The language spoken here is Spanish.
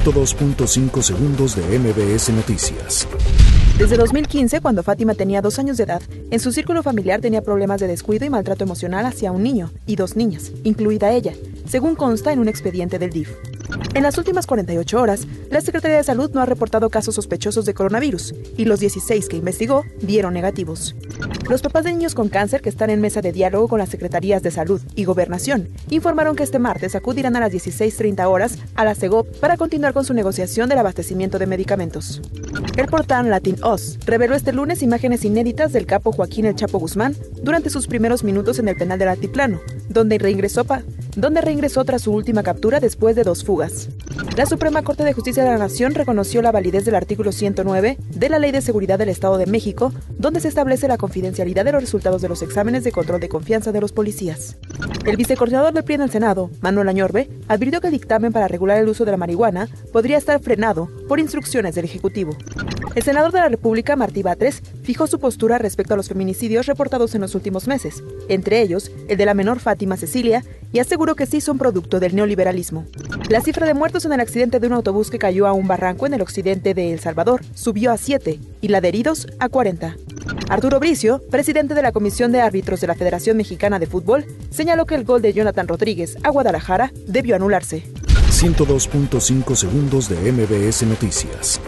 102.5 segundos de MBS Noticias. Desde 2015, cuando Fátima tenía dos años de edad, en su círculo familiar tenía problemas de descuido y maltrato emocional hacia un niño y dos niñas, incluida ella, según consta en un expediente del DIF. En las últimas 48 horas, la Secretaría de Salud no ha reportado casos sospechosos de coronavirus y los 16 que investigó dieron negativos. Los papás de niños con cáncer que están en mesa de diálogo con las Secretarías de Salud y Gobernación informaron que este martes acudirán a las 16.30 horas a la CEGOP para continuar con su negociación del abastecimiento de medicamentos. El portal Latin Oz reveló este lunes imágenes inéditas del capo Joaquín El Chapo Guzmán durante sus primeros minutos en el penal del Altiplano, donde reingresó, donde reingresó tras su última captura después de dos fugas. La Suprema Corte de Justicia de la Nación reconoció la validez del artículo 109 de la Ley de Seguridad del Estado de México, donde se establece la confidencialidad de los resultados de los exámenes de control de confianza de los policías. El vicecoordinador del PRI en el Senado, Manuel Añorbe, advirtió que el dictamen para regular el uso de la marihuana podría estar frenado por instrucciones del Ejecutivo. El senador de la República, Martí Batres, fijó su postura respecto a los feminicidios reportados en los últimos meses, entre ellos el de la menor Fátima Cecilia, y aseguró que sí son producto del neoliberalismo. La cifra de muertos en el accidente de un autobús que cayó a un barranco en el occidente de El Salvador subió a 7 y la de heridos a 40. Arturo Bricio, presidente de la Comisión de Árbitros de la Federación Mexicana de Fútbol, señaló que el gol de Jonathan Rodríguez a Guadalajara debió anularse. 102.5 segundos de MBS Noticias.